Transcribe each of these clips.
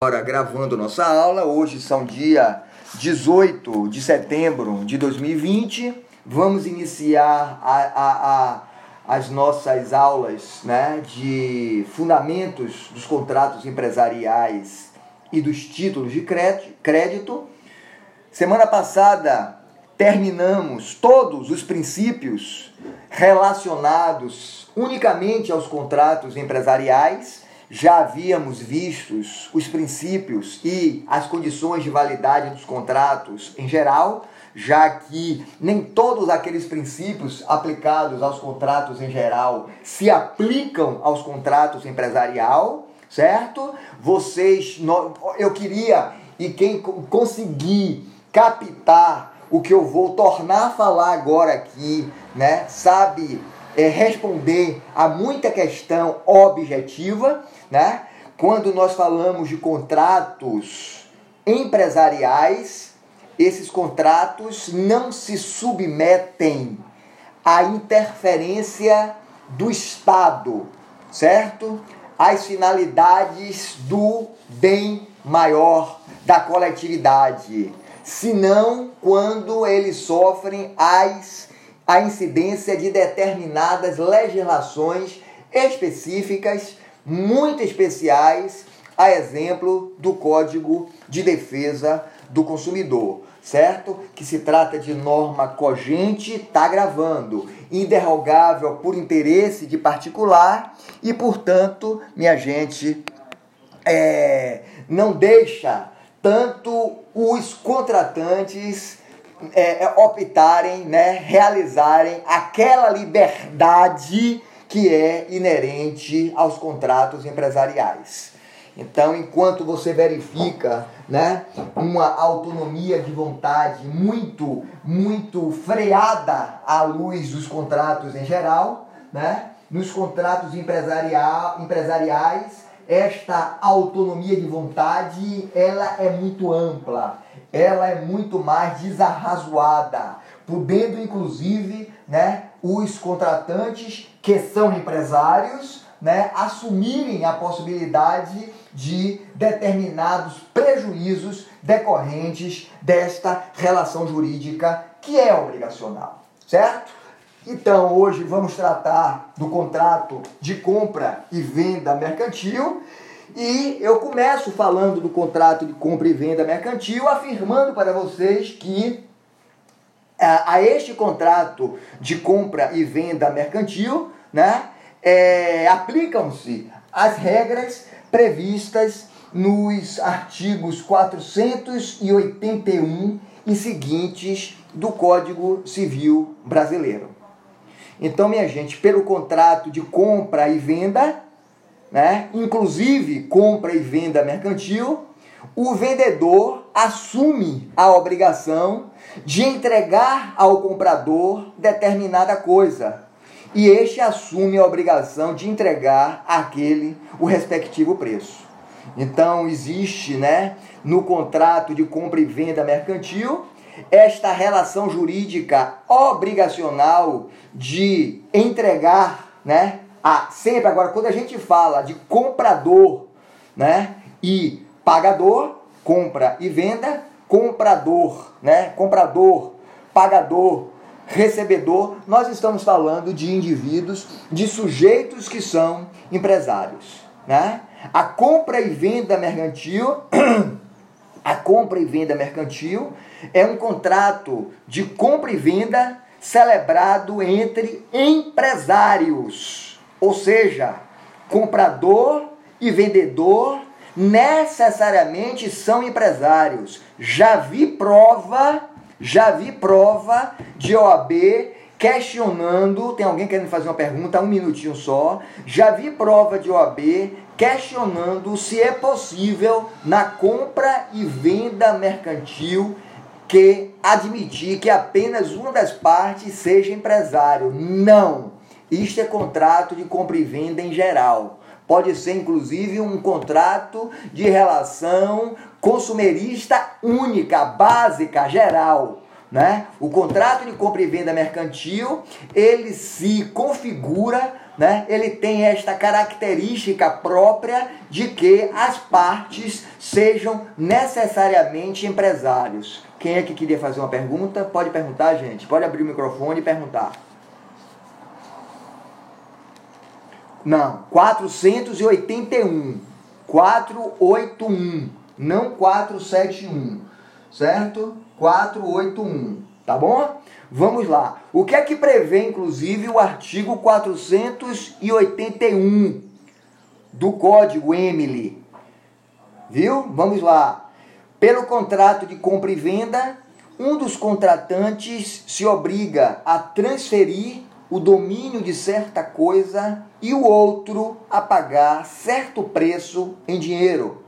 agora gravando nossa aula. Hoje são dia 18 de setembro de 2020. Vamos iniciar a, a, a, as nossas aulas né, de fundamentos dos contratos empresariais e dos títulos de crédito. Semana passada terminamos todos os princípios relacionados unicamente aos contratos empresariais já havíamos vistos os princípios e as condições de validade dos contratos em geral, já que nem todos aqueles princípios aplicados aos contratos em geral se aplicam aos contratos empresarial, certo? Vocês, eu queria e quem conseguir captar o que eu vou tornar a falar agora aqui, né, sabe é, responder a muita questão objetiva né? Quando nós falamos de contratos empresariais, esses contratos não se submetem à interferência do Estado, certo? Às finalidades do bem maior da coletividade, senão quando eles sofrem as, a incidência de determinadas legislações específicas muito especiais, a exemplo do Código de Defesa do Consumidor, certo? Que se trata de norma cogente, está gravando, inderrogável por interesse de particular e, portanto, minha gente, é, não deixa tanto os contratantes é, optarem, né, realizarem aquela liberdade que é inerente aos contratos empresariais. Então, enquanto você verifica né, uma autonomia de vontade muito, muito freada à luz dos contratos em geral, né, nos contratos empresarial, empresariais, esta autonomia de vontade ela é muito ampla, ela é muito mais desarrazoada, podendo inclusive né, os contratantes que são empresários né, assumirem a possibilidade de determinados prejuízos decorrentes desta relação jurídica que é obrigacional, certo? Então, hoje vamos tratar do contrato de compra e venda mercantil. E eu começo falando do contrato de compra e venda mercantil, afirmando para vocês que a este contrato de compra e venda mercantil, né, é, aplicam-se as regras previstas nos artigos 481 e seguintes do Código Civil Brasileiro. Então, minha gente, pelo contrato de compra e venda, né, inclusive compra e venda mercantil, o vendedor assume a obrigação de entregar ao comprador determinada coisa. E este assume a obrigação de entregar aquele o respectivo preço. Então existe, né, no contrato de compra e venda mercantil, esta relação jurídica obrigacional de entregar, né, a, sempre agora quando a gente fala de comprador, né, e pagador, compra e venda, comprador, né? Comprador, pagador, recebedor, nós estamos falando de indivíduos, de sujeitos que são empresários, né? A compra e venda mercantil, a compra e venda mercantil é um contrato de compra e venda celebrado entre empresários, ou seja, comprador e vendedor necessariamente são empresários. Já vi prova, já vi prova de OAB questionando, tem alguém querendo fazer uma pergunta, um minutinho só. Já vi prova de OAB questionando se é possível na compra e venda mercantil que admitir que apenas uma das partes seja empresário. Não. Isto é contrato de compra e venda em geral. Pode ser inclusive um contrato de relação consumerista única, básica, geral. Né? O contrato de compra e venda mercantil ele se configura né, ele tem esta característica própria de que as partes sejam necessariamente empresários. Quem é que queria fazer uma pergunta? Pode perguntar, gente. Pode abrir o microfone e perguntar. Não, 481. 481, não 471, certo? 481, tá bom? Vamos lá. O que é que prevê, inclusive, o artigo 481 do Código Emily? Viu? Vamos lá. Pelo contrato de compra e venda, um dos contratantes se obriga a transferir o domínio de certa coisa e o outro a pagar certo preço em dinheiro.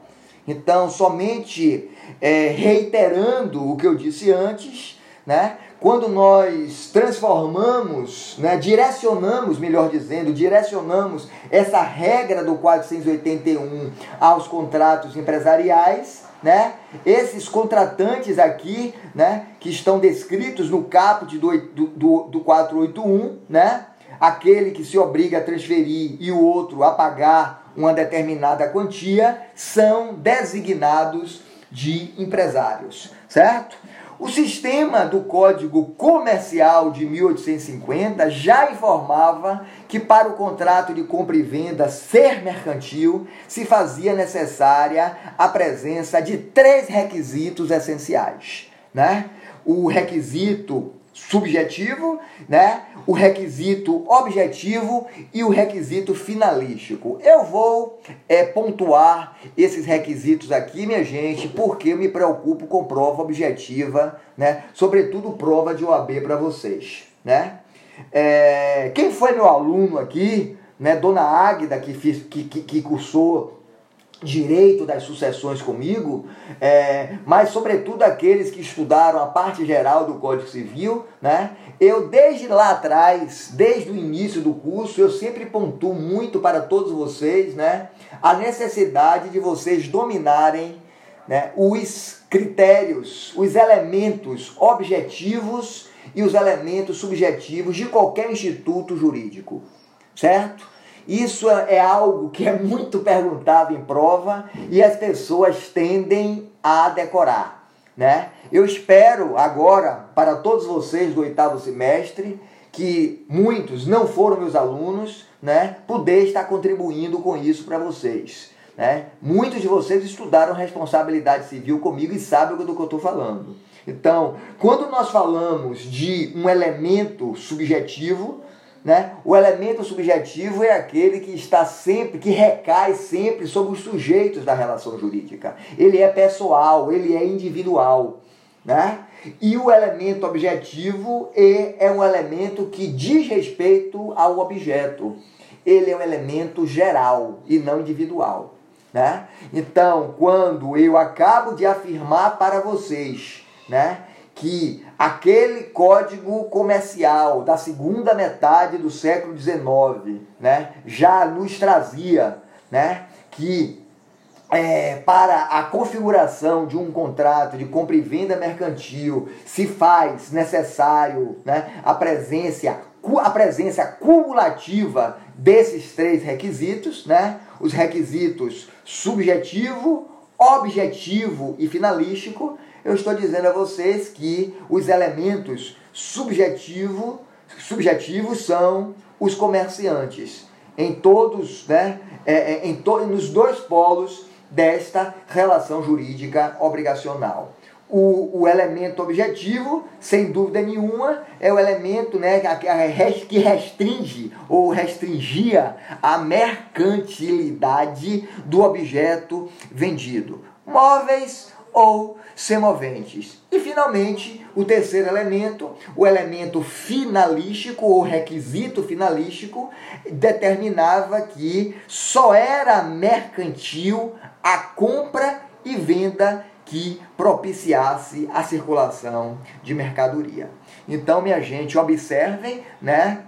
Então, somente é, reiterando o que eu disse antes, né? quando nós transformamos, né, direcionamos, melhor dizendo, direcionamos essa regra do 481 aos contratos empresariais, né, esses contratantes aqui, né, que estão descritos no caput do, do, do 481, né, aquele que se obriga a transferir e o outro a pagar uma determinada quantia, são designados de empresários, certo? O sistema do Código Comercial de 1850 já informava que para o contrato de compra e venda ser mercantil se fazia necessária a presença de três requisitos essenciais, né? O requisito subjetivo, né? O requisito objetivo e o requisito finalístico. Eu vou é, pontuar esses requisitos aqui, minha gente, porque eu me preocupo com prova objetiva, né? sobretudo prova de OAB para vocês. Né? É, quem foi meu aluno aqui, né? Dona Águida, que, fiz, que, que, que cursou direito das sucessões comigo, é, mas sobretudo aqueles que estudaram a parte geral do Código Civil, né? Eu desde lá atrás, desde o início do curso, eu sempre pontuo muito para todos vocês, né? A necessidade de vocês dominarem né, os critérios, os elementos objetivos e os elementos subjetivos de qualquer instituto jurídico, certo? Isso é algo que é muito perguntado em prova e as pessoas tendem a decorar, né? Eu espero agora para todos vocês do oitavo semestre que muitos não foram meus alunos, né? Poder estar contribuindo com isso para vocês. Né? Muitos de vocês estudaram responsabilidade civil comigo e sabem do que eu estou falando. Então, quando nós falamos de um elemento subjetivo, né? O elemento subjetivo é aquele que está sempre, que recai sempre sobre os sujeitos da relação jurídica. Ele é pessoal, ele é individual. Né? E o elemento objetivo é, é um elemento que diz respeito ao objeto. Ele é um elemento geral e não individual. Né? Então, quando eu acabo de afirmar para vocês né, que aquele código comercial da segunda metade do século XIX né, já nos trazia né, que é, para a configuração de um contrato de compra e venda mercantil se faz necessário né, a, presença, a presença cumulativa desses três requisitos, né, os requisitos subjetivo, objetivo e finalístico, eu estou dizendo a vocês que os elementos subjetivo, subjetivos são os comerciantes em todos, né, é, é, em to, nos dois polos desta relação jurídica obrigacional. O, o elemento objetivo, sem dúvida nenhuma, é o elemento né, que restringe ou restringia a mercantilidade do objeto vendido. Móveis ou semoventes. E finalmente, o terceiro elemento, o elemento finalístico ou requisito finalístico, determinava que só era mercantil a compra e venda que propiciasse a circulação de mercadoria. Então, minha gente, observem, né,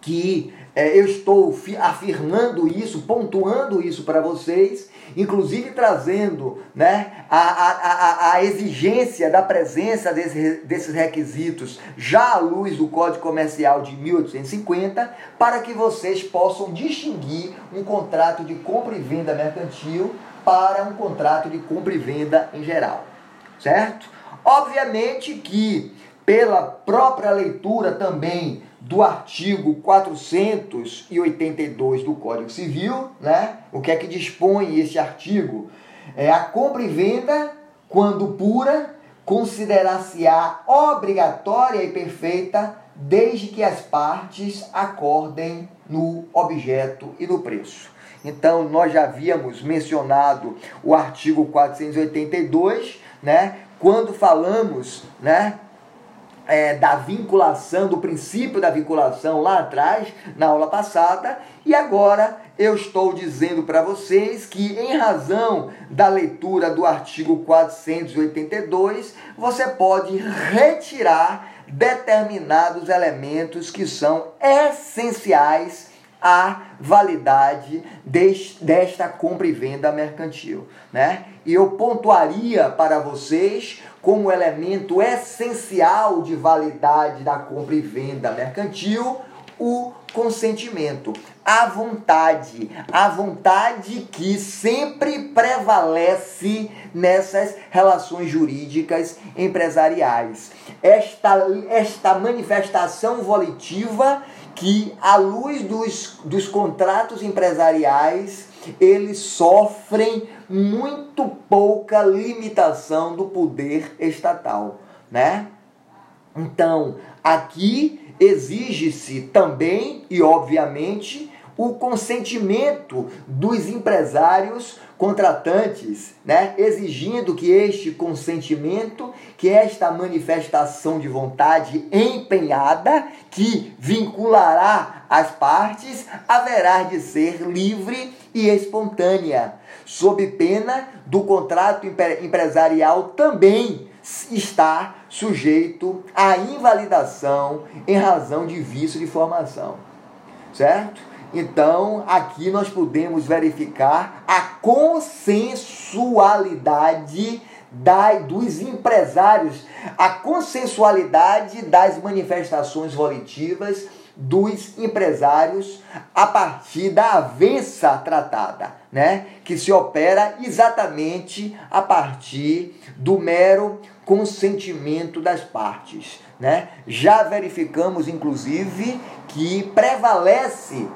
que é, eu estou afirmando isso, pontuando isso para vocês inclusive trazendo né, a, a, a, a exigência da presença desse, desses requisitos já à luz do Código Comercial de 1850, para que vocês possam distinguir um contrato de compra e venda mercantil para um contrato de compra e venda em geral, certo? Obviamente que pela própria leitura também do artigo 482 do Código Civil, né? O que é que dispõe esse artigo? É a compra e venda, quando pura, considerar-se-á obrigatória e perfeita desde que as partes acordem no objeto e no preço. Então, nós já havíamos mencionado o artigo 482, né? Quando falamos, né, é, da vinculação, do princípio da vinculação lá atrás, na aula passada, e agora eu estou dizendo para vocês que, em razão da leitura do artigo 482, você pode retirar determinados elementos que são essenciais à validade desta compra e venda mercantil, né? E eu pontuaria para vocês como elemento essencial de validade da compra e venda mercantil o consentimento, a vontade, a vontade que sempre prevalece nessas relações jurídicas empresariais. Esta, esta manifestação volitiva que, à luz dos, dos contratos empresariais, eles sofrem muito pouca limitação do poder estatal, né? Então, aqui exige-se também e obviamente o consentimento dos empresários contratantes, né, exigindo que este consentimento, que esta manifestação de vontade empenhada, que vinculará as partes, haverá de ser livre e espontânea, sob pena do contrato empresarial também estar sujeito à invalidação em razão de vício de formação. Certo? Então, aqui nós podemos verificar a consensualidade da, dos empresários, a consensualidade das manifestações volitivas dos empresários a partir da avença tratada, né? Que se opera exatamente a partir do mero consentimento das partes, né? Já verificamos inclusive que prevalece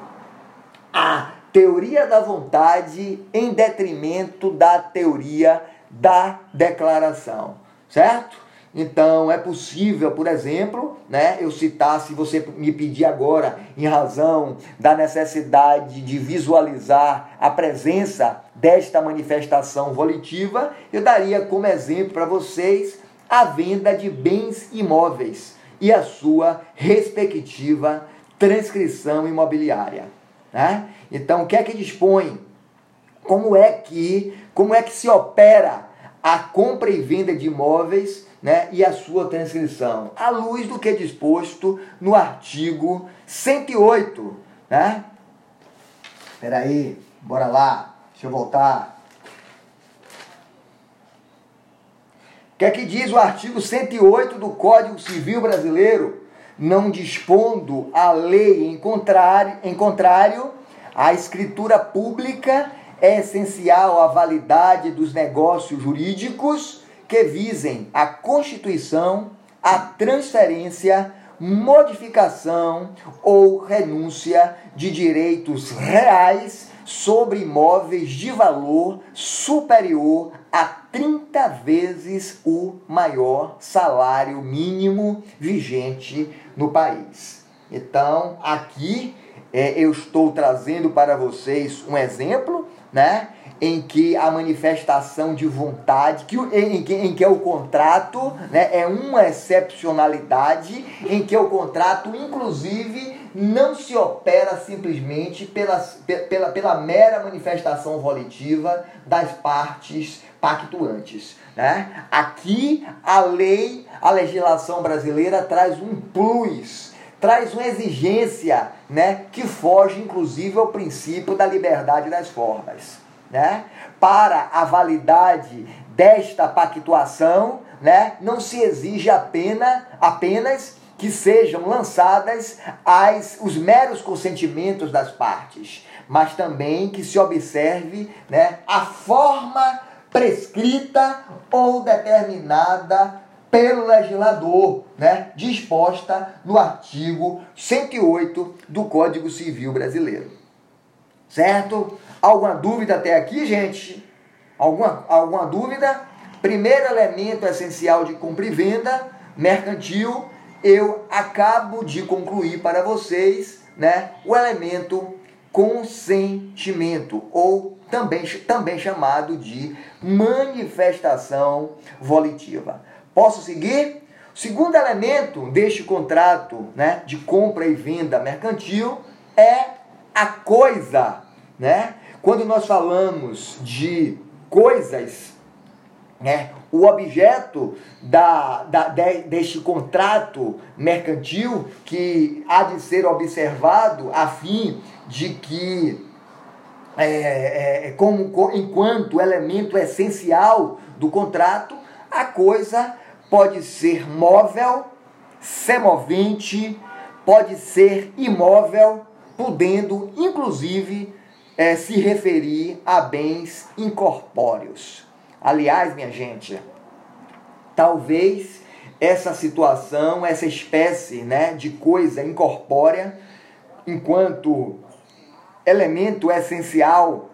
a teoria da vontade em detrimento da teoria da declaração, certo? Então, é possível, por exemplo, né, eu citar, se você me pedir agora, em razão da necessidade de visualizar a presença desta manifestação volitiva, eu daria como exemplo para vocês a venda de bens imóveis e a sua respectiva transcrição imobiliária. Né? Então, o que é que dispõe? Como é que, como é que se opera a compra e venda de imóveis né, e a sua transcrição? À luz do que é disposto no artigo 108. Né? Espera aí, bora lá, deixa eu voltar. O que é que diz o artigo 108 do Código Civil Brasileiro? Não dispondo a lei em contrário, em contrário, a escritura pública é essencial à validade dos negócios jurídicos que visem a constituição, a transferência, modificação ou renúncia de direitos reais sobre imóveis de valor superior a 30 vezes o maior salário mínimo vigente no país. Então, aqui é, eu estou trazendo para vocês um exemplo, né? Em que a manifestação de vontade, que, em, que, em que o contrato né, é uma excepcionalidade, em que o contrato, inclusive, não se opera simplesmente pela, pela, pela mera manifestação volitiva das partes pactuantes. Né? Aqui a lei, a legislação brasileira traz um plus, traz uma exigência né, que foge inclusive ao princípio da liberdade das formas. né? Para a validade desta pactuação, né? Não se exige apenas, apenas que sejam lançadas as, os meros consentimentos das partes, mas também que se observe né, a forma prescrita ou determinada pelo legislador, né, disposta no artigo 108 do Código Civil Brasileiro. Certo? Alguma dúvida até aqui, gente? Alguma, alguma dúvida? Primeiro elemento essencial de compra e venda mercantil, eu acabo de concluir para vocês, né, o elemento consentimento ou também, também chamado de manifestação volitiva. Posso seguir? O segundo elemento deste contrato né, de compra e venda mercantil é a coisa. Né? Quando nós falamos de coisas, né, o objeto da, da, de, deste contrato mercantil que há de ser observado a fim de que, é, é, como, enquanto elemento essencial do contrato, a coisa pode ser móvel, semovente, pode ser imóvel, podendo inclusive é, se referir a bens incorpóreos. Aliás, minha gente, talvez essa situação, essa espécie né, de coisa incorpórea, enquanto elemento essencial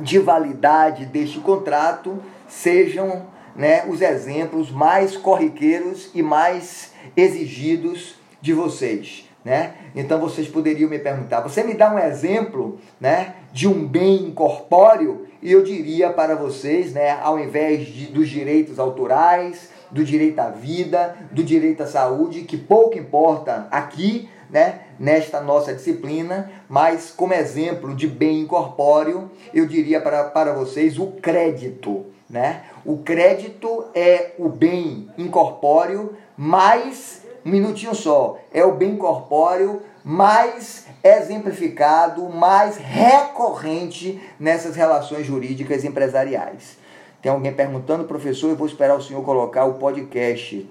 de validade deste contrato, sejam né, os exemplos mais corriqueiros e mais exigidos de vocês. Né? Então vocês poderiam me perguntar: você me dá um exemplo né, de um bem incorpóreo? E eu diria para vocês, né, ao invés de, dos direitos autorais, do direito à vida, do direito à saúde, que pouco importa aqui, né, nesta nossa disciplina, mas como exemplo de bem incorpóreo, eu diria para, para vocês o crédito. Né? O crédito é o bem incorpóreo mais, um minutinho só, é o bem corpóreo mais exemplificado, mais recorrente nessas relações jurídicas empresariais. Tem alguém perguntando, professor, eu vou esperar o senhor colocar o podcast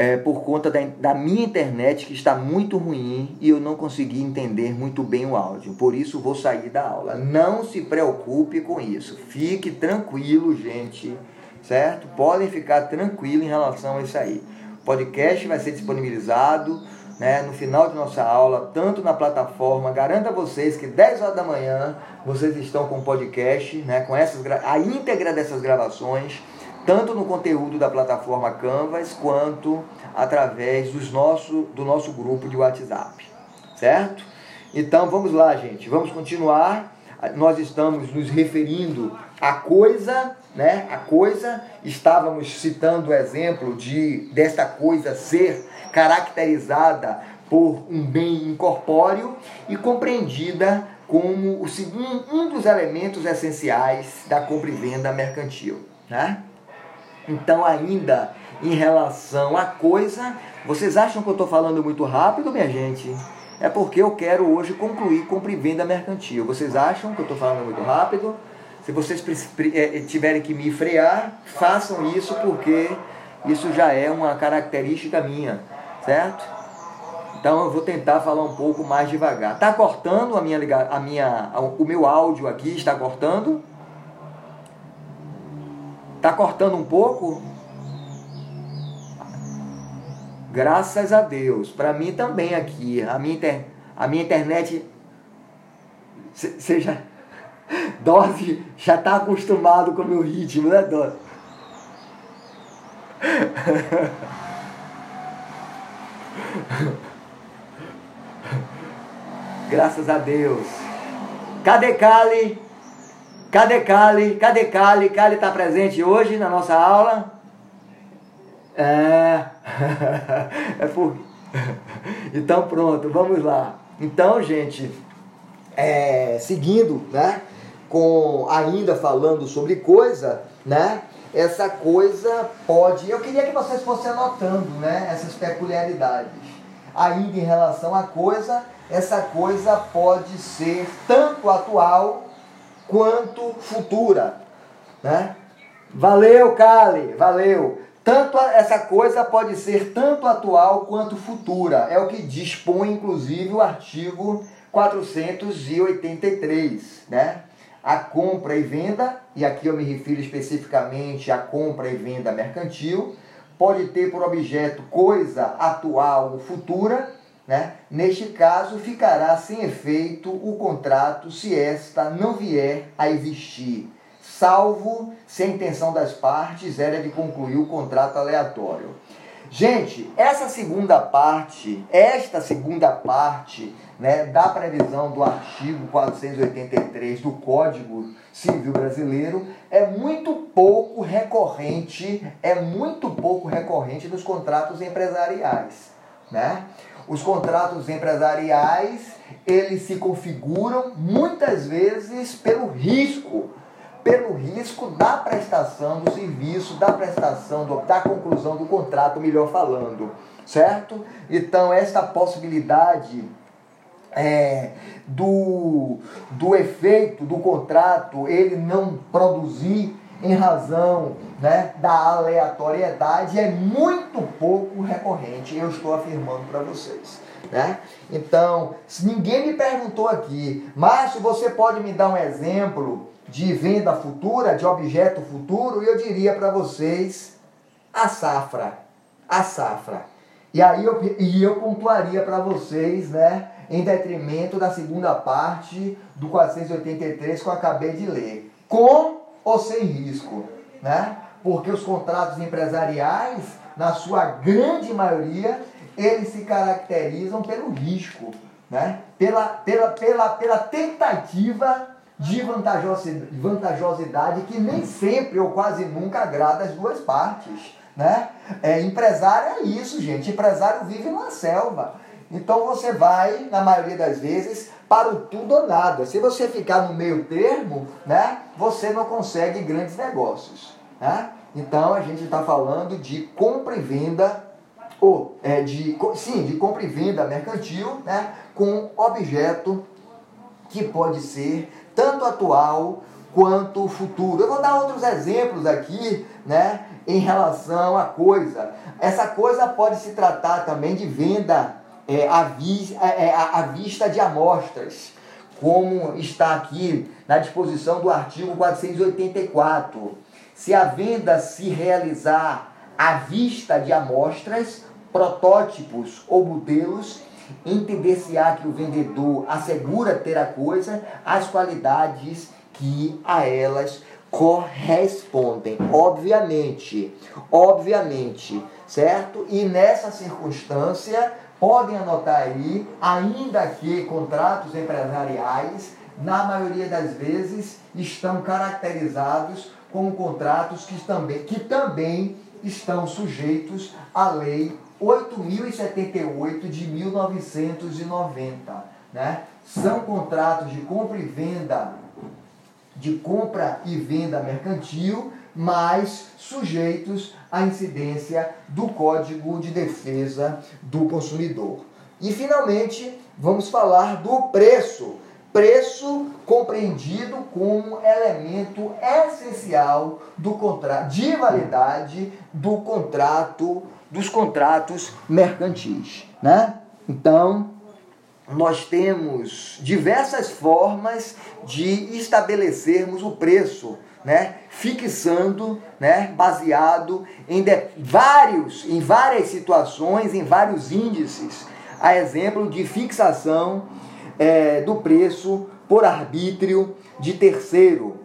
é, por conta da, da, minha internet que está muito ruim e eu não consegui entender muito bem o áudio. Por isso vou sair da aula. Não se preocupe com isso. Fique tranquilo, gente. Certo? Podem ficar tranquilos em relação a isso aí. O podcast vai ser disponibilizado né, no final de nossa aula, tanto na plataforma. Garanto a vocês que 10 horas da manhã vocês estão com o podcast, né, com essas, a íntegra dessas gravações tanto no conteúdo da plataforma Canvas quanto através dos nosso, do nosso grupo de WhatsApp, certo? Então vamos lá, gente, vamos continuar. Nós estamos nos referindo à coisa, né? A coisa, estávamos citando o exemplo de desta coisa ser caracterizada por um bem incorpóreo e compreendida como o segundo, um dos elementos essenciais da compra e venda mercantil, né? Então, ainda em relação à coisa, vocês acham que eu estou falando muito rápido, minha gente? É porque eu quero hoje concluir compra e venda mercantil. Vocês acham que eu estou falando muito rápido? Se vocês é, é, tiverem que me frear, façam isso porque isso já é uma característica minha, certo? Então eu vou tentar falar um pouco mais devagar. Tá cortando a minha, a minha, o meu áudio aqui está cortando? Cortando um pouco? Graças a Deus. Para mim também aqui. A minha, inter... a minha internet. Já. Dose já tá acostumado com o meu ritmo, né, Dose? Graças a Deus. Cadê Kali? Cadê Kali? Cadê Kali? Kali está presente hoje na nossa aula? É. é por... Então pronto, vamos lá. Então, gente, é, seguindo, né? Com ainda falando sobre coisa, né? Essa coisa pode. Eu queria que vocês fossem anotando, né? Essas peculiaridades. ainda em relação à coisa, essa coisa pode ser tanto atual quanto futura, né? Valeu, Kali, valeu. Tanto essa coisa pode ser tanto atual quanto futura. É o que dispõe, inclusive, o artigo 483, né? A compra e venda, e aqui eu me refiro especificamente à compra e venda mercantil, pode ter por objeto coisa atual ou futura, né? Neste caso, ficará sem efeito o contrato se esta não vier a existir, salvo se a intenção das partes era de concluir o contrato aleatório. Gente, essa segunda parte, esta segunda parte né, da previsão do artigo 483 do Código Civil Brasileiro é muito pouco recorrente, é muito pouco recorrente nos contratos empresariais, né? Os contratos empresariais, eles se configuram muitas vezes pelo risco, pelo risco da prestação do serviço, da prestação, do, da conclusão do contrato, melhor falando, certo? Então, esta possibilidade é, do, do efeito do contrato ele não produzir em razão né, da aleatoriedade é muito pouco recorrente, eu estou afirmando para vocês. Né? Então, se ninguém me perguntou aqui, Márcio, você pode me dar um exemplo de venda futura, de objeto futuro? E eu diria para vocês a safra. A safra. E aí eu, e eu pontuaria para vocês, né, em detrimento da segunda parte do 483 que eu acabei de ler. Com ou sem risco, né? Porque os contratos empresariais, na sua grande maioria, eles se caracterizam pelo risco, né? Pela, pela, pela, pela tentativa de vantajosidade que nem sempre ou quase nunca agrada as duas partes, né? É, empresário é isso, gente. Empresário vive numa selva. Então você vai, na maioria das vezes, para o tudo ou nada. Se você ficar no meio termo, né, você não consegue grandes negócios. Né? Então a gente está falando de compra e venda, ou é, de, sim, de compra e venda mercantil, né, com objeto que pode ser tanto atual quanto futuro. Eu vou dar outros exemplos aqui, né, em relação à coisa. Essa coisa pode se tratar também de venda é, à, é, é à vista de amostras, como está aqui na disposição do artigo 484. Se a venda se realizar à vista de amostras, protótipos ou modelos, entender-se-á que o vendedor assegura ter a coisa as qualidades que a elas correspondem, obviamente, obviamente, certo? E nessa circunstância, podem anotar aí, ainda que contratos empresariais, na maioria das vezes, estão caracterizados como contratos que também, que também estão sujeitos à Lei 8.078 de 1990. Né? São contratos de compra e venda, de compra e venda mercantil, mas sujeitos à incidência do Código de Defesa do Consumidor. E finalmente, vamos falar do preço. Preço compreendido como elemento essencial do contrato de validade do contrato dos contratos mercantis, né? Então, nós temos diversas formas de estabelecermos o preço né, fixando, né, baseado em vários, em várias situações, em vários índices, a exemplo de fixação é, do preço por arbítrio de terceiro.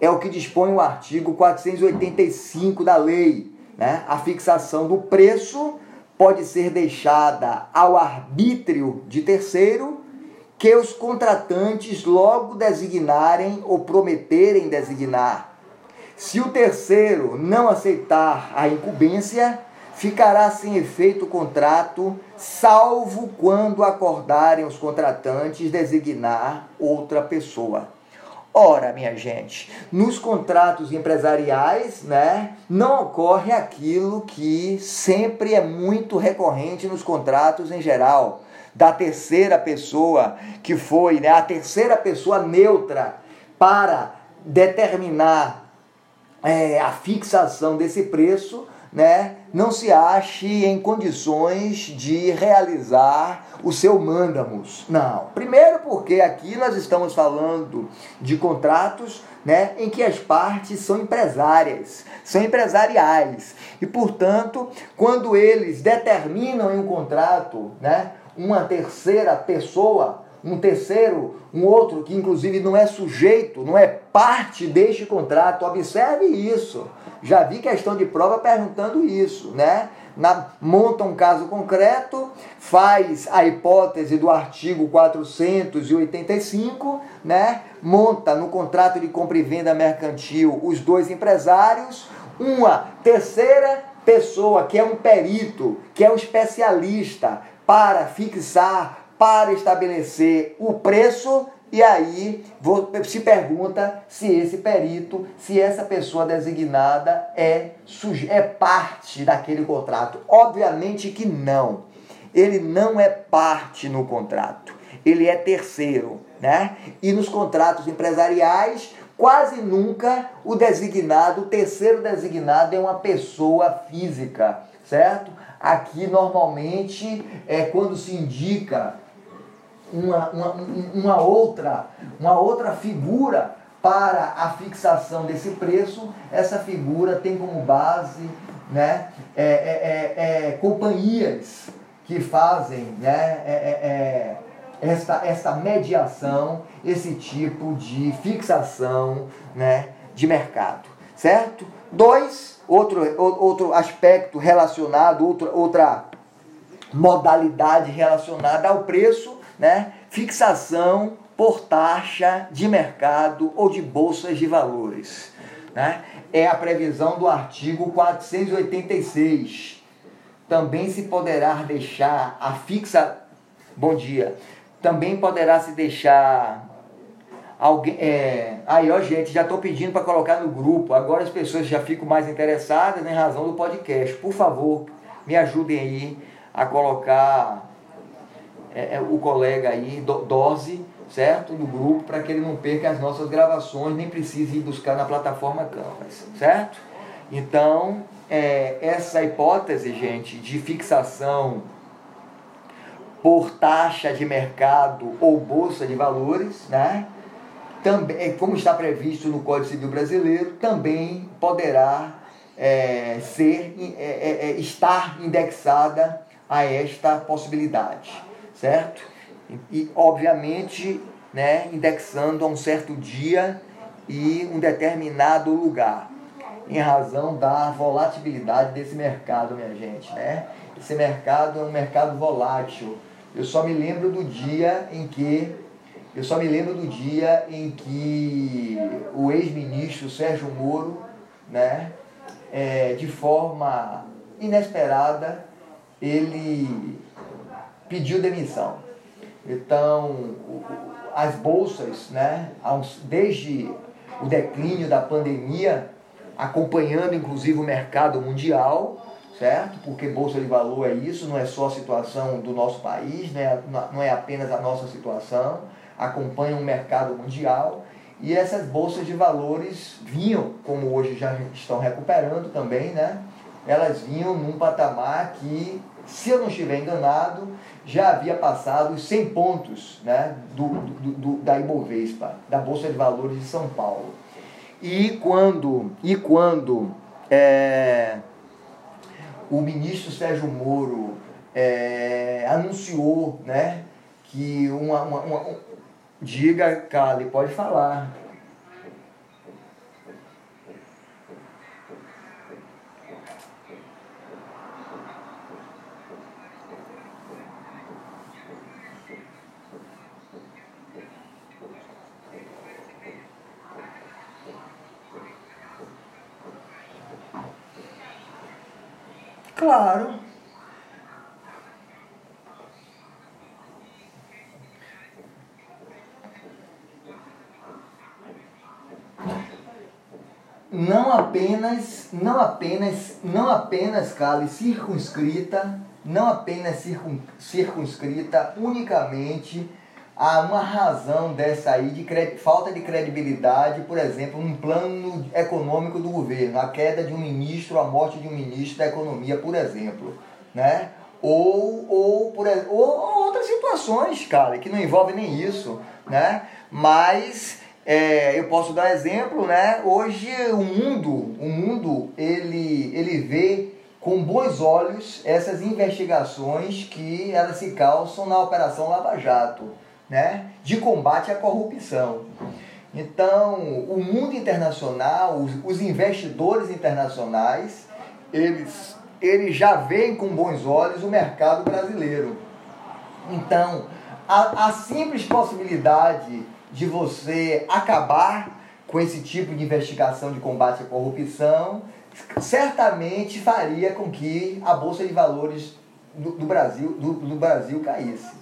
É o que dispõe o artigo 485 da lei. Né? A fixação do preço pode ser deixada ao arbítrio de terceiro que os contratantes logo designarem ou prometerem designar. Se o terceiro não aceitar a incumbência, ficará sem efeito o contrato, salvo quando acordarem os contratantes designar outra pessoa. Ora, minha gente, nos contratos empresariais, né, não ocorre aquilo que sempre é muito recorrente nos contratos em geral, da terceira pessoa, que foi né, a terceira pessoa neutra para determinar é, a fixação desse preço, né, não se ache em condições de realizar o seu mândamus. Não. Primeiro porque aqui nós estamos falando de contratos né, em que as partes são empresárias, são empresariais. E, portanto, quando eles determinam em um contrato né, uma terceira pessoa, um terceiro, um outro que inclusive não é sujeito, não é parte deste contrato, observe isso. Já vi questão de prova perguntando isso, né? Na, monta um caso concreto, faz a hipótese do artigo 485, né? monta no contrato de compra e venda mercantil os dois empresários, uma terceira pessoa que é um perito, que é um especialista para fixar, para estabelecer o preço e aí se pergunta se esse perito, se essa pessoa designada é, é parte daquele contrato. Obviamente que não. Ele não é parte no contrato. Ele é terceiro, né? E nos contratos empresariais, quase nunca o designado, o terceiro designado é uma pessoa física, certo? Aqui normalmente é quando se indica uma, uma, uma, outra, uma outra figura para a fixação desse preço, essa figura tem como base né, é, é, é, é companhias que fazem né, é, é, esta, esta mediação, esse tipo de fixação né, de mercado. Certo? Dois, outro, outro aspecto relacionado, outra, outra modalidade relacionada ao preço né? fixação por taxa de mercado ou de bolsas de valores. Né? É a previsão do artigo 486. Também se poderá deixar a fixa. Bom dia. Também poderá se deixar alguém. É... Aí, ó, gente, já estou pedindo para colocar no grupo. Agora as pessoas já ficam mais interessadas em razão do podcast. Por favor, me ajudem aí a colocar é, é, o colega aí, do, dose, certo? No grupo, para que ele não perca as nossas gravações, nem precise ir buscar na plataforma Canvas, certo? Então, é, essa hipótese, gente, de fixação por taxa de mercado ou bolsa de valores, né? Também, é, como está previsto no Código Civil Brasileiro, também poderá é, ser, é, é, estar indexada a esta possibilidade certo? E, obviamente, né, indexando a um certo dia e um determinado lugar, em razão da volatilidade desse mercado, minha gente, né? Esse mercado é um mercado volátil. Eu só me lembro do dia em que eu só me lembro do dia em que o ex-ministro Sérgio Moro, né, é, de forma inesperada, ele pediu demissão. Então, as bolsas, né, desde o declínio da pandemia, acompanhando inclusive o mercado mundial, certo? Porque bolsa de valor é isso, não é só a situação do nosso país, né? não é apenas a nossa situação, acompanha o mercado mundial. E essas bolsas de valores vinham, como hoje já estão recuperando também, né? Elas vinham num patamar que, se eu não estiver enganado, já havia passado os 100 pontos né, do, do, do, da Ibovespa, da Bolsa de Valores de São Paulo. E quando, e quando é, o ministro Sérgio Moro é, anunciou né, que uma, uma, uma, Diga, Cali, pode falar. Claro. não apenas, não apenas, não apenas, Cali, circunscrita, não apenas circun, circunscrita unicamente a uma razão dessa aí de cred, falta de credibilidade, por exemplo, num plano econômico do governo, a queda de um ministro, a morte de um ministro da economia, por exemplo, né? Ou, ou, por, ou outras situações, cara, que não envolvem nem isso, né? Mas é, eu posso dar exemplo, né? Hoje o mundo, o mundo, ele, ele vê com bons olhos essas investigações que elas se calçam na Operação Lava Jato, né? De combate à corrupção. Então, o mundo internacional, os, os investidores internacionais, eles, eles já veem com bons olhos o mercado brasileiro. Então, a, a simples possibilidade de você acabar com esse tipo de investigação de combate à corrupção, certamente faria com que a Bolsa de Valores do, do Brasil, do, do Brasil caísse.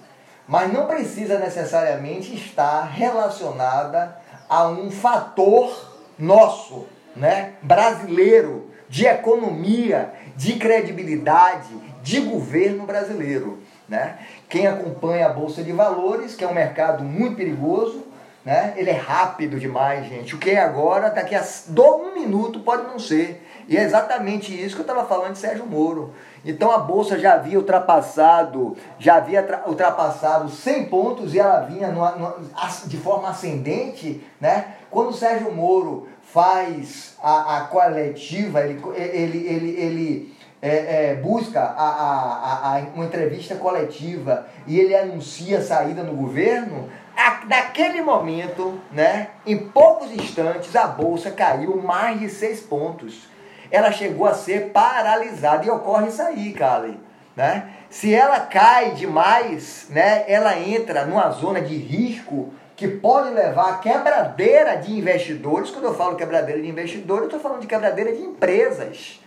Mas não precisa necessariamente estar relacionada a um fator nosso, né, brasileiro, de economia, de credibilidade, de governo brasileiro. Né? Quem acompanha a Bolsa de Valores, que é um mercado muito perigoso, né? Ele é rápido demais, gente. O que é agora, daqui a um minuto pode não ser. E é exatamente isso que eu estava falando de Sérgio Moro. Então a bolsa já havia ultrapassado, já havia ultrapassado 100 pontos e ela vinha numa, numa, de forma ascendente, né? Quando o Sérgio Moro faz a, a coletiva, ele, ele, ele, ele é, é, busca a, a, a, uma entrevista coletiva e ele anuncia a saída no governo, naquele momento, né, em poucos instantes, a bolsa caiu mais de seis pontos. Ela chegou a ser paralisada e ocorre isso aí, Kali. Né? Se ela cai demais, né, ela entra numa zona de risco que pode levar a quebradeira de investidores. Quando eu falo quebradeira de investidores, eu estou falando de quebradeira de empresas.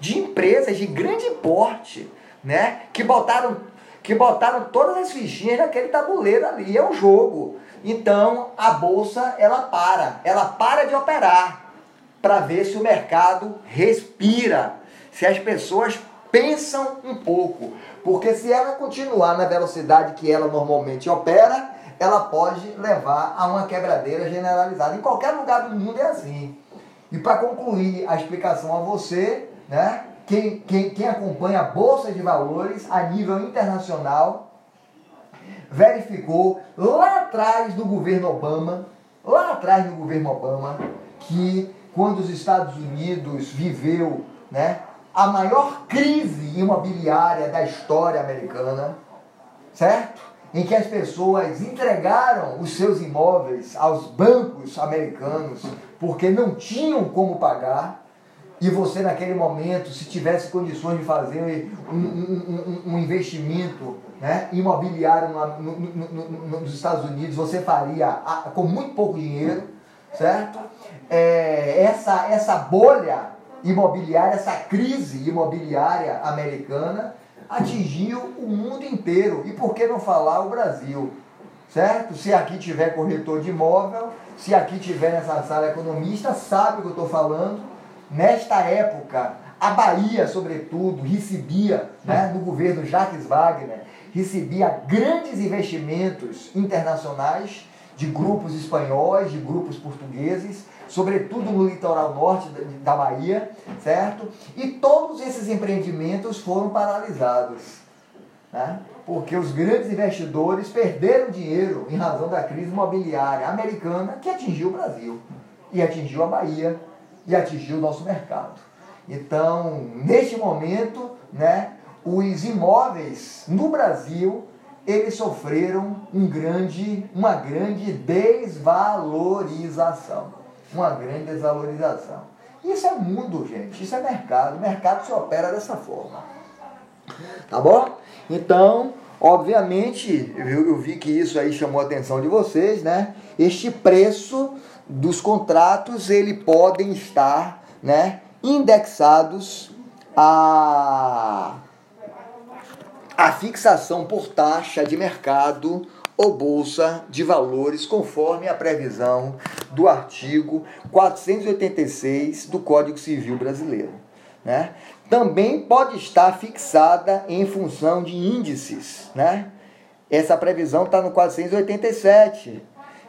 De empresas de grande porte, né? Que botaram que botaram todas as fichinhas naquele tabuleiro ali. É um jogo. Então a bolsa ela para, ela para de operar para ver se o mercado respira, se as pessoas pensam um pouco, porque se ela continuar na velocidade que ela normalmente opera, ela pode levar a uma quebradeira generalizada. Em qualquer lugar do mundo é assim. E para concluir a explicação a você, né? Quem, quem, quem acompanha a Bolsa de Valores a nível internacional verificou lá atrás do governo Obama, lá atrás do governo Obama, que quando os Estados Unidos viveu né, a maior crise imobiliária da história americana, certo? Em que as pessoas entregaram os seus imóveis aos bancos americanos porque não tinham como pagar, e você naquele momento, se tivesse condições de fazer um, um, um, um investimento né, imobiliário no, no, no, nos Estados Unidos, você faria com muito pouco dinheiro, certo? É, essa, essa bolha imobiliária, essa crise imobiliária americana atingiu o mundo inteiro. E por que não falar o Brasil? Certo? Se aqui tiver corretor de imóvel, se aqui tiver nessa sala economista, sabe o que eu estou falando Nesta época, a Bahia, sobretudo, recebia, né, no governo Jacques Wagner, recebia grandes investimentos internacionais de grupos espanhóis, de grupos portugueses, sobretudo no litoral norte da Bahia, certo? E todos esses empreendimentos foram paralisados, né? porque os grandes investidores perderam dinheiro em razão da crise imobiliária americana que atingiu o Brasil e atingiu a Bahia e atingir o nosso mercado. Então, neste momento, né, os imóveis no Brasil eles sofreram um grande, uma grande desvalorização. Uma grande desvalorização. Isso é mundo, gente. Isso é mercado. O mercado se opera dessa forma. Tá bom? Então, obviamente, eu, eu vi que isso aí chamou a atenção de vocês, né? Este preço dos contratos ele podem estar né, indexados a, a fixação por taxa de mercado ou bolsa de valores, conforme a previsão do artigo 486 do Código Civil Brasileiro. Né? Também pode estar fixada em função de índices. Né? Essa previsão está no 487.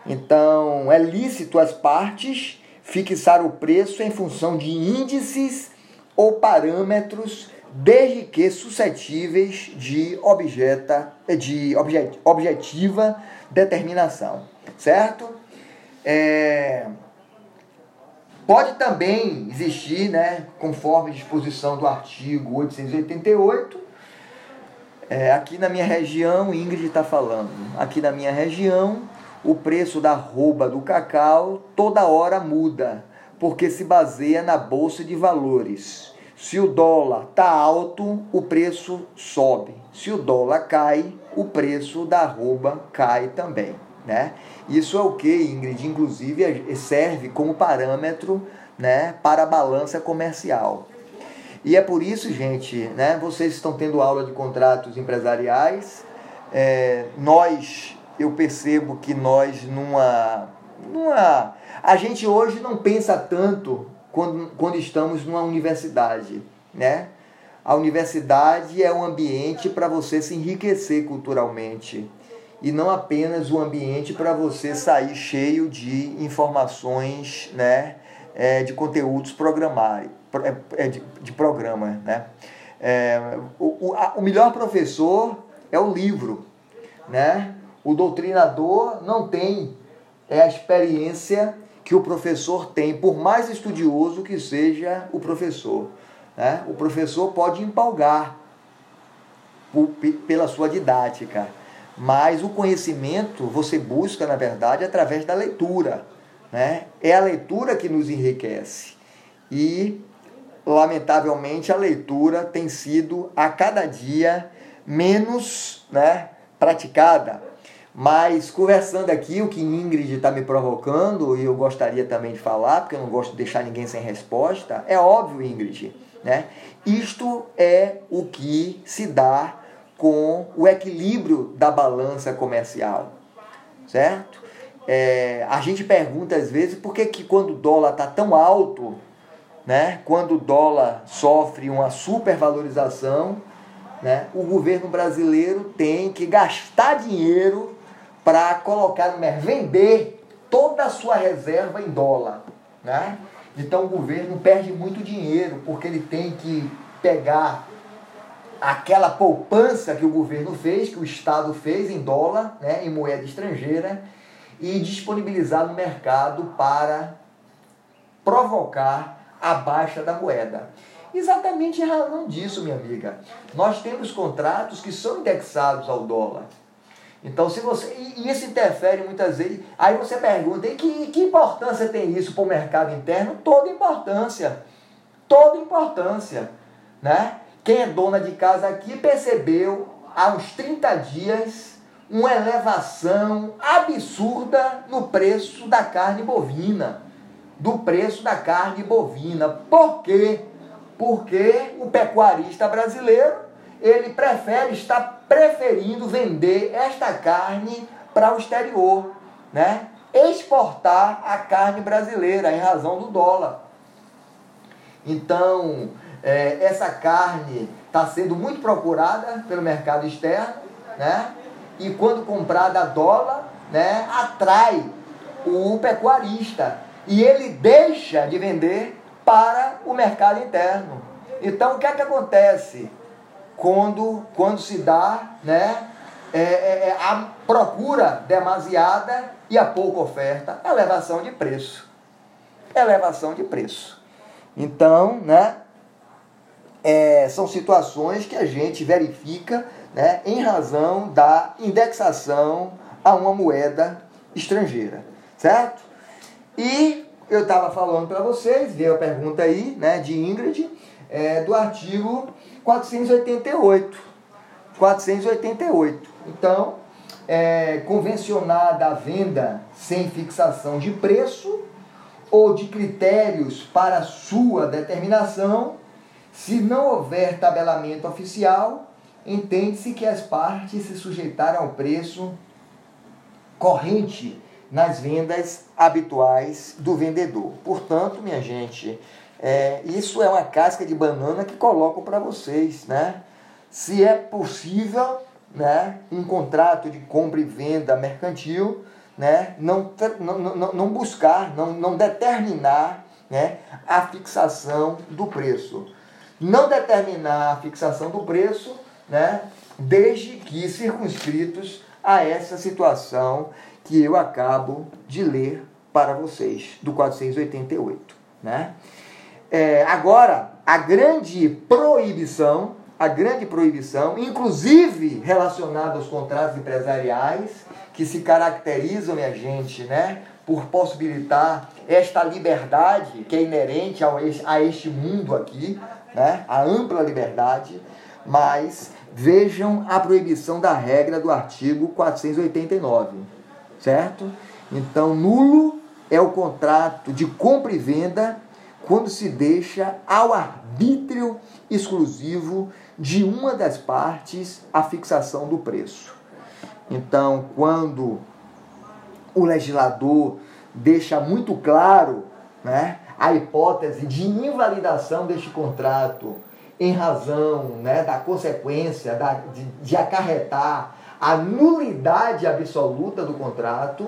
Então, é lícito as partes fixar o preço em função de índices ou parâmetros desde que suscetíveis de, objeta, de objet, objetiva determinação, certo? É, pode também existir, né, conforme disposição do artigo 888, é, aqui na minha região, Ingrid está falando, aqui na minha região, o preço da rouba do cacau toda hora muda, porque se baseia na bolsa de valores. Se o dólar está alto, o preço sobe. Se o dólar cai, o preço da arroba cai também. Né? Isso é o que, Ingrid? Inclusive é, serve como parâmetro né, para a balança comercial. E é por isso, gente, né, vocês estão tendo aula de contratos empresariais. É, nós, eu percebo que nós, numa, numa. A gente hoje não pensa tanto quando, quando estamos numa universidade, né? A universidade é um ambiente para você se enriquecer culturalmente e não apenas um ambiente para você sair cheio de informações, né? É, de conteúdos programários, é, é, de, de programa, né? É, o, o, a, o melhor professor é o livro, né? O doutrinador não tem é a experiência que o professor tem, por mais estudioso que seja o professor. Né? O professor pode empolgar pela sua didática, mas o conhecimento você busca, na verdade, através da leitura. Né? É a leitura que nos enriquece. E, lamentavelmente, a leitura tem sido a cada dia menos né, praticada. Mas conversando aqui, o que Ingrid está me provocando, e eu gostaria também de falar, porque eu não gosto de deixar ninguém sem resposta, é óbvio, Ingrid. Né? Isto é o que se dá com o equilíbrio da balança comercial. Certo? É, a gente pergunta às vezes por que, que quando o dólar está tão alto, né, quando o dólar sofre uma supervalorização, né, o governo brasileiro tem que gastar dinheiro para colocar no mercado, vender toda a sua reserva em dólar. Né? Então o governo perde muito dinheiro, porque ele tem que pegar aquela poupança que o governo fez, que o Estado fez em dólar, né, em moeda estrangeira, e disponibilizar no mercado para provocar a baixa da moeda. Exatamente em razão disso, minha amiga. Nós temos contratos que são indexados ao dólar. Então, se você. E isso interfere muitas vezes. Aí você pergunta, e que, que importância tem isso para o mercado interno? Toda importância. Toda importância. Né? Quem é dona de casa aqui percebeu há uns 30 dias uma elevação absurda no preço da carne bovina. Do preço da carne bovina. Por quê? Porque o pecuarista brasileiro ele prefere, está preferindo vender esta carne para o exterior, né? exportar a carne brasileira em razão do dólar. Então, é, essa carne está sendo muito procurada pelo mercado externo, né? e quando comprada a dólar, né, atrai o pecuarista e ele deixa de vender para o mercado interno. Então, o que é que acontece? Quando, quando se dá né, é, é, é, a procura demasiada e a pouca oferta, elevação de preço. Elevação de preço. Então, né, é, são situações que a gente verifica né, em razão da indexação a uma moeda estrangeira, certo? E eu estava falando para vocês, veio a pergunta aí né, de Ingrid, é, do artigo 488. 488. Então, é, convencionada a venda sem fixação de preço ou de critérios para sua determinação, se não houver tabelamento oficial, entende-se que as partes se sujeitaram ao preço corrente nas vendas habituais do vendedor. Portanto, minha gente, é, isso é uma casca de banana que coloco para vocês, né? Se é possível, né, um contrato de compra e venda mercantil, né, não, não, não, buscar, não, não determinar né, a fixação do preço. Não determinar a fixação do preço, né, desde que circunscritos a essa situação que eu acabo de ler para vocês, do 488. Né? É, agora, a grande proibição, a grande proibição, inclusive relacionada aos contratos empresariais, que se caracterizam, minha gente, né, por possibilitar esta liberdade que é inerente ao, a este mundo aqui, né, a ampla liberdade, mas vejam a proibição da regra do artigo 489, certo? Então, nulo é o contrato de compra e venda quando se deixa ao arbítrio exclusivo de uma das partes a fixação do preço. Então, quando o legislador deixa muito claro né, a hipótese de invalidação deste contrato em razão né, da consequência da, de, de acarretar a nulidade absoluta do contrato,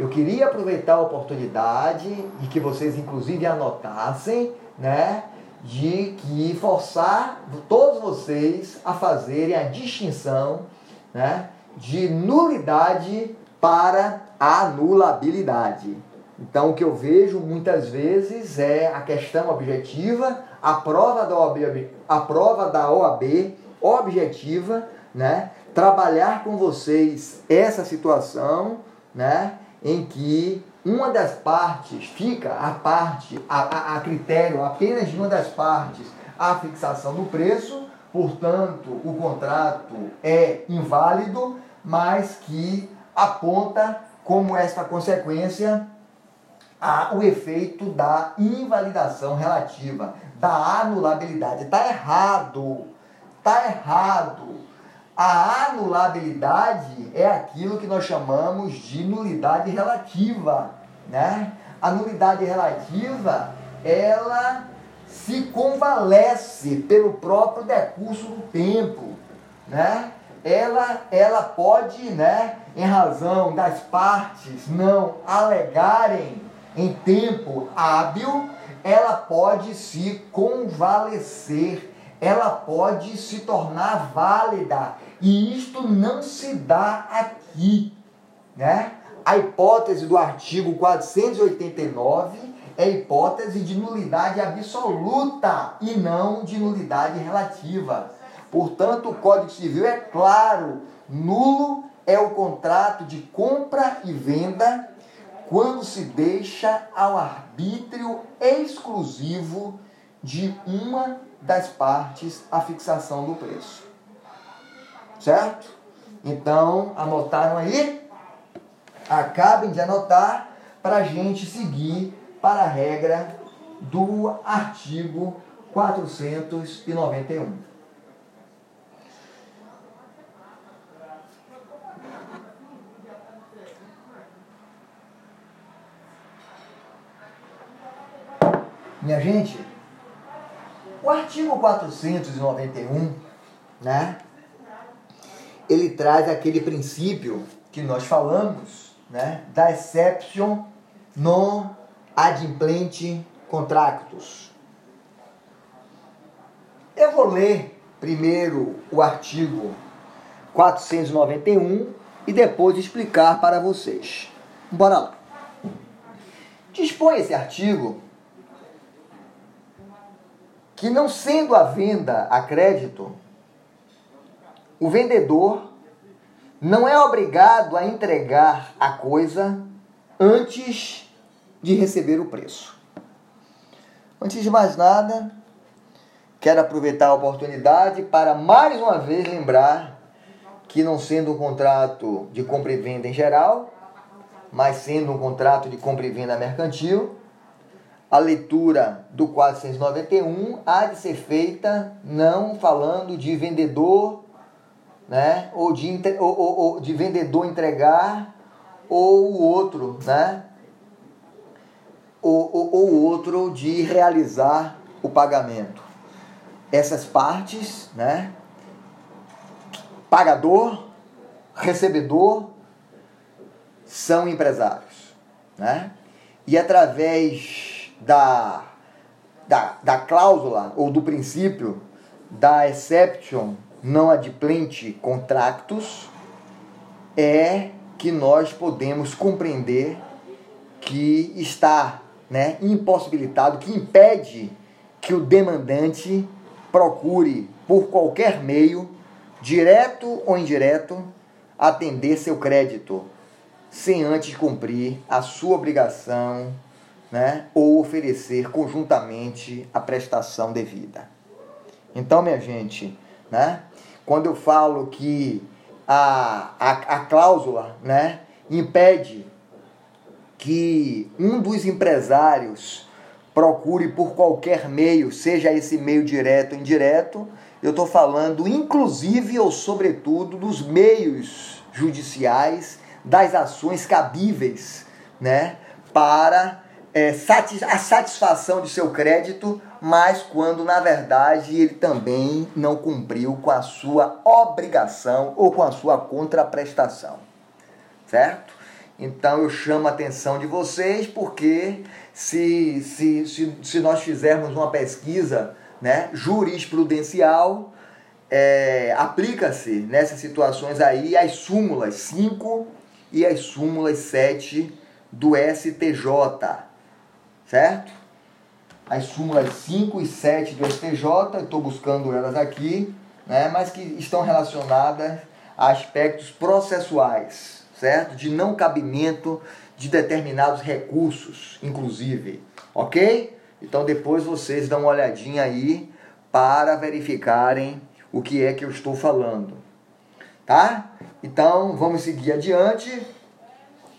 eu queria aproveitar a oportunidade e que vocês inclusive anotassem, né, de que forçar todos vocês a fazerem a distinção, né, de nulidade para anulabilidade. Então, o que eu vejo muitas vezes é a questão objetiva, a prova da OAB, a prova da OAB objetiva, né? Trabalhar com vocês essa situação, né? Em que uma das partes fica a parte, a, a, a critério apenas de uma das partes, a fixação do preço, portanto, o contrato é inválido, mas que aponta como esta consequência a, o efeito da invalidação relativa, da anulabilidade. Está errado. Está errado. A anulabilidade é aquilo que nós chamamos de nulidade relativa, né? A nulidade relativa, ela se convalesce pelo próprio decurso do tempo, né? ela, ela pode, né, em razão das partes não alegarem em tempo hábil, ela pode se convalescer, ela pode se tornar válida. E isto não se dá aqui, né? A hipótese do artigo 489 é hipótese de nulidade absoluta e não de nulidade relativa. Portanto, o Código Civil é claro: nulo é o contrato de compra e venda quando se deixa ao arbítrio exclusivo de uma das partes a fixação do preço. Certo? Então, anotaram aí? Acabem de anotar para a gente seguir para a regra do artigo 491. Minha gente, o artigo 491, né? Ele traz aquele princípio que nós falamos, né? Da exception non adimplente contractus. Eu vou ler primeiro o artigo 491 e depois explicar para vocês. Bora lá. Dispõe esse artigo que não sendo a venda a crédito, o vendedor não é obrigado a entregar a coisa antes de receber o preço. Antes de mais nada, quero aproveitar a oportunidade para mais uma vez lembrar que não sendo um contrato de compra e venda em geral, mas sendo um contrato de compra e venda mercantil, a leitura do 491 há de ser feita não falando de vendedor, né, ou de, ou, ou, ou de vendedor entregar ou o outro, né? Ou, ou, ou outro de realizar o pagamento. Essas partes, né? Pagador, recebedor, são empresários, né? E através da, da, da cláusula ou do princípio da exception não adplente contractus, é que nós podemos compreender que está né, impossibilitado, que impede que o demandante procure, por qualquer meio, direto ou indireto, atender seu crédito, sem antes cumprir a sua obrigação né, ou oferecer conjuntamente a prestação devida. Então, minha gente, né, quando eu falo que a, a, a cláusula né, impede que um dos empresários procure por qualquer meio, seja esse meio direto ou indireto, eu estou falando inclusive ou sobretudo dos meios judiciais, das ações cabíveis né, para é, a satisfação de seu crédito, mas quando na verdade ele também não cumpriu com a sua obrigação ou com a sua contraprestação. Certo? Então eu chamo a atenção de vocês porque se, se, se, se nós fizermos uma pesquisa né, jurisprudencial, é, aplica-se nessas situações aí as súmulas 5 e as súmulas 7 do STJ certo? As súmulas 5 e 7 do STJ, estou buscando elas aqui, né, mas que estão relacionadas a aspectos processuais, certo? De não cabimento de determinados recursos, inclusive, ok? Então depois vocês dão uma olhadinha aí para verificarem o que é que eu estou falando, tá? Então vamos seguir adiante,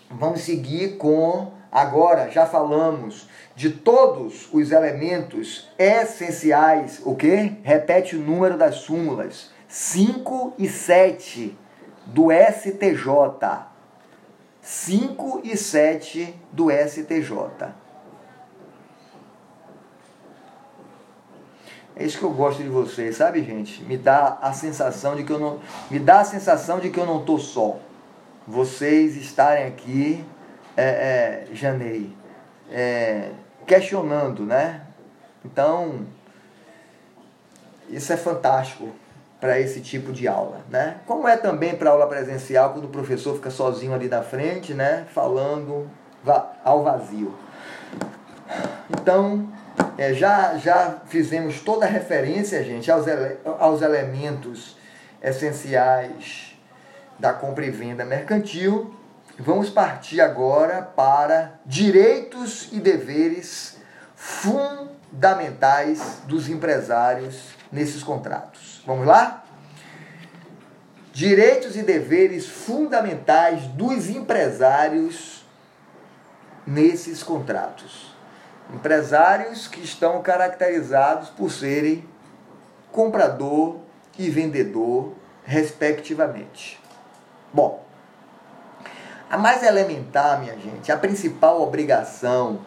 vamos seguir com agora já falamos de todos os elementos essenciais, o que? Repete o número das súmulas. 5 e 7 do STJ. 5 e 7 do STJ. É isso que eu gosto de vocês, sabe, gente? Me dá a sensação de que eu não, me dá a sensação de que eu não tô só. Vocês estarem aqui, é, é, Janei, é, questionando, né? Então, isso é fantástico para esse tipo de aula, né? Como é também para aula presencial, quando o professor fica sozinho ali na frente, né? Falando ao vazio. Então, é, já, já fizemos toda a referência, gente, aos, ele, aos elementos essenciais da compra e venda mercantil Vamos partir agora para direitos e deveres fundamentais dos empresários nesses contratos. Vamos lá? Direitos e deveres fundamentais dos empresários nesses contratos. Empresários que estão caracterizados por serem comprador e vendedor, respectivamente. Bom, a mais elementar, minha gente, a principal obrigação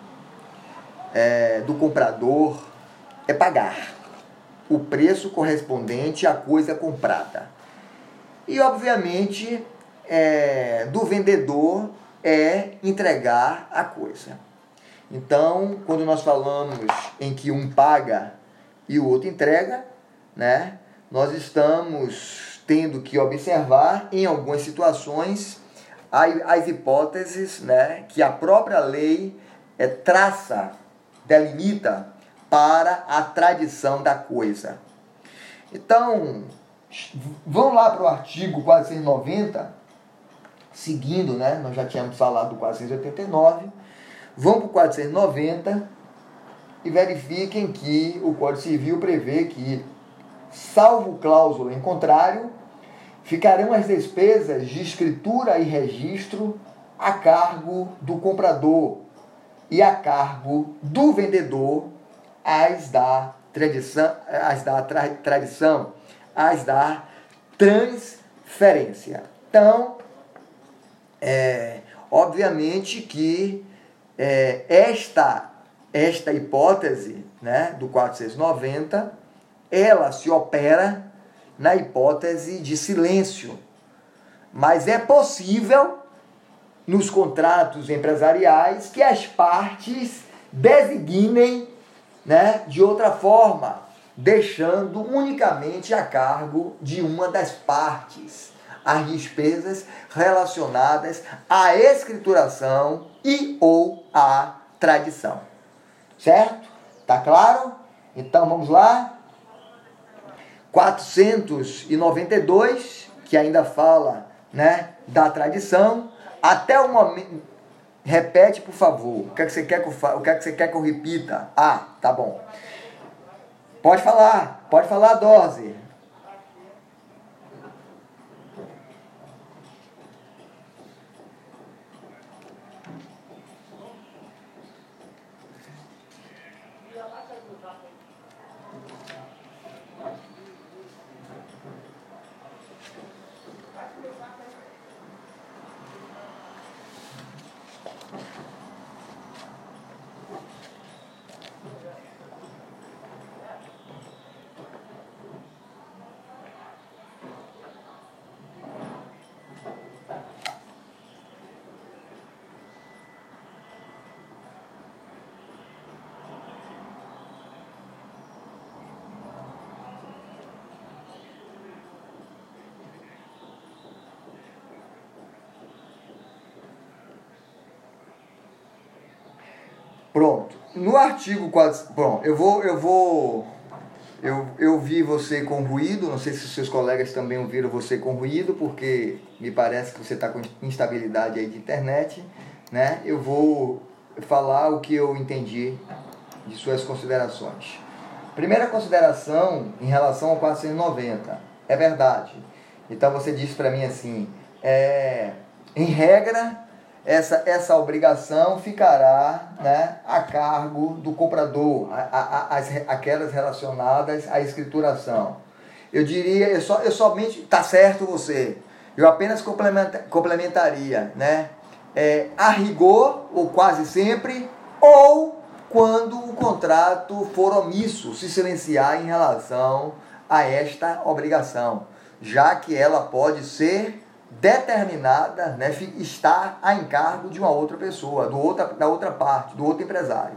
é, do comprador é pagar o preço correspondente à coisa comprada. E, obviamente, é, do vendedor é entregar a coisa. Então, quando nós falamos em que um paga e o outro entrega, né, nós estamos tendo que observar em algumas situações as hipóteses né, que a própria lei é, traça, delimita para a tradição da coisa. Então, vamos lá para o artigo 490, seguindo, né? Nós já tínhamos falado do 489. Vamos para o 490 e verifiquem que o Código Civil prevê que, salvo cláusula em contrário, ficarão as despesas de escritura e registro a cargo do comprador e a cargo do vendedor as da tradição, as da tra tradição, as da transferência. Então, é, Obviamente que é, esta, esta hipótese né, do 490, ela se opera na hipótese de silêncio. Mas é possível, nos contratos empresariais, que as partes designem né, de outra forma, deixando unicamente a cargo de uma das partes as despesas relacionadas à escrituração e ou à tradição. Certo? Tá claro? Então vamos lá. 492, que ainda fala, né, da tradição, até o momento Repete, por favor. O que, é que você quer que eu fa... o que, é que você quer que eu repita? Ah, tá bom. Pode falar, pode falar dose. Pronto. No artigo 4. Bom, eu vou. Eu vou. Eu, eu vi você com ruído, não sei se seus colegas também ouviram você com ruído, porque me parece que você está com instabilidade aí de internet. Né? Eu vou falar o que eu entendi de suas considerações. Primeira consideração em relação ao 490. É verdade. Então você disse para mim assim, é, em regra, essa, essa obrigação ficará né, a cargo do comprador, a, a, as, aquelas relacionadas à escrituração. Eu diria, eu, só, eu somente, está certo você, eu apenas complementa, complementaria, né? É, a rigor, ou quase sempre, ou quando o contrato for omisso, se silenciar em relação a esta obrigação, já que ela pode ser determinada, né, está a encargo de uma outra pessoa, do outra, da outra parte, do outro empresário.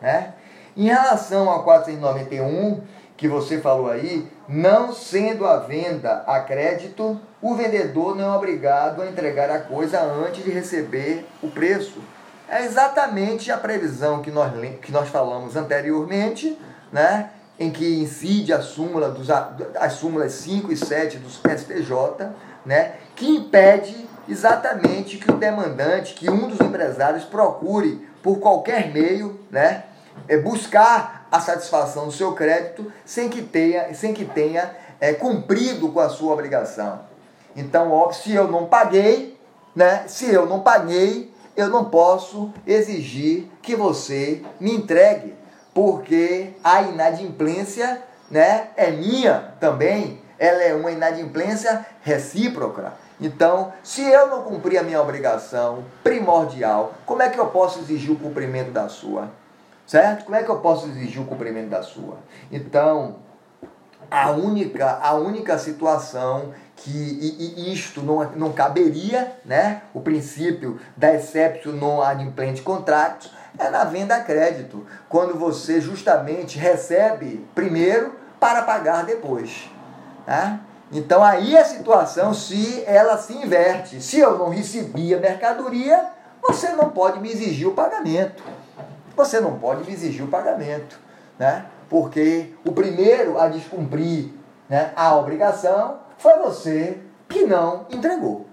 Né? Em relação ao 491, que você falou aí, não sendo a venda a crédito, o vendedor não é obrigado a entregar a coisa antes de receber o preço. É exatamente a previsão que nós, que nós falamos anteriormente, né? Em que incide a súmula dos, as súmulas 5 e 7 do STJ, né, que impede exatamente que o demandante, que um dos empresários procure por qualquer meio, né, é buscar a satisfação do seu crédito sem que tenha, sem que tenha é, cumprido com a sua obrigação. Então, óbvio, se eu não paguei, né, se eu não paguei, eu não posso exigir que você me entregue, porque a inadimplência né, é minha também, ela é uma inadimplência recíproca. Então, se eu não cumprir a minha obrigação primordial, como é que eu posso exigir o cumprimento da sua? Certo? Como é que eu posso exigir o cumprimento da sua? Então, a única, a única situação que isto não, não caberia, né? o princípio da exception non adimplente contract, é na venda a crédito, quando você justamente recebe primeiro para pagar depois. Né? Então aí a situação se ela se inverte. Se eu não recebi a mercadoria, você não pode me exigir o pagamento. Você não pode me exigir o pagamento, né? Porque o primeiro a descumprir né, a obrigação foi você que não entregou.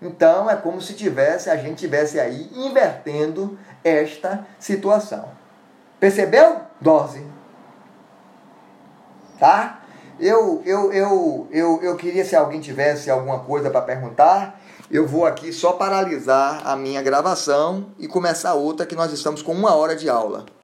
Então é como se tivesse a gente tivesse aí invertendo esta situação. Percebeu? Dose. Tá? Eu, eu, eu, eu, eu queria, se alguém tivesse alguma coisa para perguntar, eu vou aqui só paralisar a minha gravação e começar outra que nós estamos com uma hora de aula.